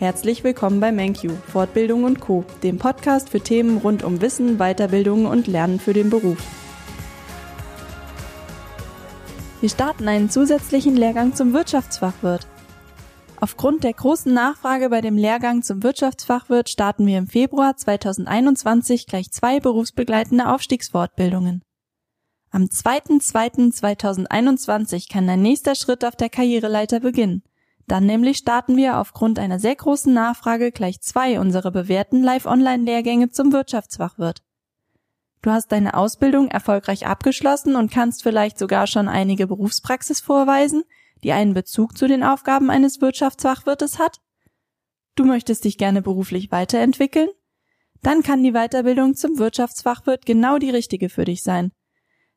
Herzlich willkommen bei MenQ, Fortbildung und Co., dem Podcast für Themen rund um Wissen, Weiterbildung und Lernen für den Beruf. Wir starten einen zusätzlichen Lehrgang zum Wirtschaftsfachwirt. Aufgrund der großen Nachfrage bei dem Lehrgang zum Wirtschaftsfachwirt starten wir im Februar 2021 gleich zwei berufsbegleitende Aufstiegsfortbildungen. Am 2.2.2021 kann dein nächster Schritt auf der Karriereleiter beginnen. Dann nämlich starten wir aufgrund einer sehr großen Nachfrage gleich zwei unserer bewährten Live-Online-Lehrgänge zum Wirtschaftsfachwirt. Du hast deine Ausbildung erfolgreich abgeschlossen und kannst vielleicht sogar schon einige Berufspraxis vorweisen, die einen Bezug zu den Aufgaben eines Wirtschaftsfachwirtes hat? Du möchtest dich gerne beruflich weiterentwickeln? Dann kann die Weiterbildung zum Wirtschaftsfachwirt genau die richtige für dich sein.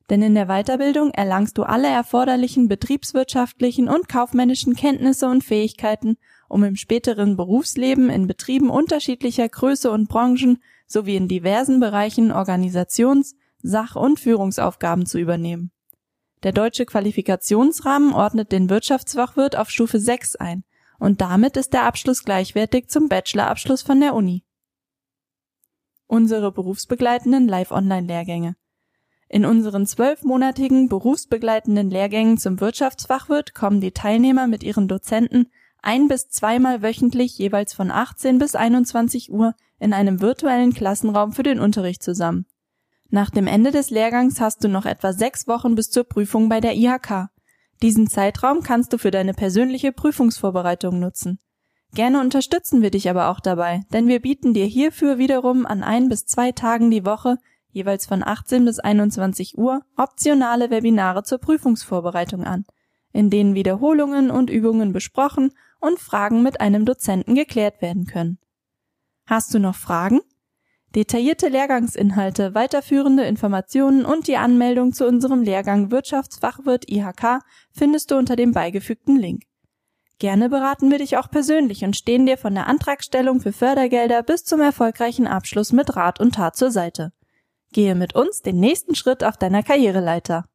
Denn in der Weiterbildung erlangst du alle erforderlichen betriebswirtschaftlichen und kaufmännischen Kenntnisse und Fähigkeiten, um im späteren Berufsleben in Betrieben unterschiedlicher Größe und Branchen sowie in diversen Bereichen Organisations-, Sach- und Führungsaufgaben zu übernehmen. Der deutsche Qualifikationsrahmen ordnet den Wirtschaftsfachwirt auf Stufe 6 ein und damit ist der Abschluss gleichwertig zum Bachelorabschluss von der Uni. Unsere berufsbegleitenden Live-Online-Lehrgänge in unseren zwölfmonatigen berufsbegleitenden Lehrgängen zum Wirtschaftsfachwirt kommen die Teilnehmer mit ihren Dozenten ein bis zweimal wöchentlich jeweils von 18 bis 21 Uhr in einem virtuellen Klassenraum für den Unterricht zusammen. Nach dem Ende des Lehrgangs hast du noch etwa sechs Wochen bis zur Prüfung bei der IHK. Diesen Zeitraum kannst du für deine persönliche Prüfungsvorbereitung nutzen. Gerne unterstützen wir dich aber auch dabei, denn wir bieten dir hierfür wiederum an ein bis zwei Tagen die Woche jeweils von 18 bis 21 Uhr optionale Webinare zur Prüfungsvorbereitung an, in denen Wiederholungen und Übungen besprochen und Fragen mit einem Dozenten geklärt werden können. Hast du noch Fragen? Detaillierte Lehrgangsinhalte, weiterführende Informationen und die Anmeldung zu unserem Lehrgang Wirtschaftsfachwirt IHK findest du unter dem beigefügten Link. Gerne beraten wir dich auch persönlich und stehen dir von der Antragstellung für Fördergelder bis zum erfolgreichen Abschluss mit Rat und Tat zur Seite. Gehe mit uns den nächsten Schritt auf deiner Karriereleiter.